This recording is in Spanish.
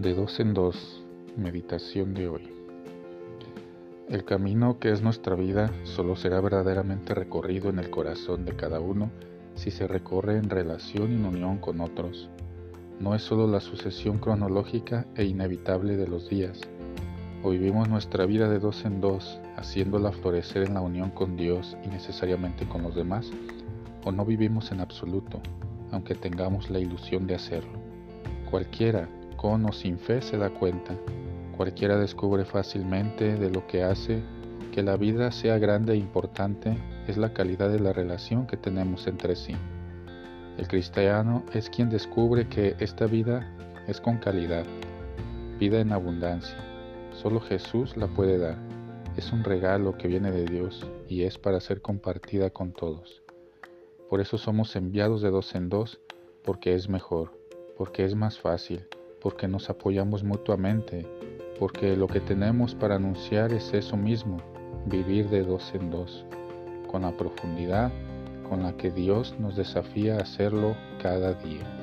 De dos en dos, meditación de hoy. El camino que es nuestra vida solo será verdaderamente recorrido en el corazón de cada uno si se recorre en relación y en unión con otros. No es solo la sucesión cronológica e inevitable de los días. O vivimos nuestra vida de dos en dos, haciéndola florecer en la unión con Dios y necesariamente con los demás, o no vivimos en absoluto, aunque tengamos la ilusión de hacerlo. Cualquiera con o sin fe se da cuenta. Cualquiera descubre fácilmente de lo que hace que la vida sea grande e importante es la calidad de la relación que tenemos entre sí. El cristiano es quien descubre que esta vida es con calidad, vida en abundancia. Solo Jesús la puede dar. Es un regalo que viene de Dios y es para ser compartida con todos. Por eso somos enviados de dos en dos, porque es mejor, porque es más fácil, porque nos apoyamos mutuamente, porque lo que tenemos para anunciar es eso mismo, vivir de dos en dos, con la profundidad con la que Dios nos desafía a hacerlo cada día.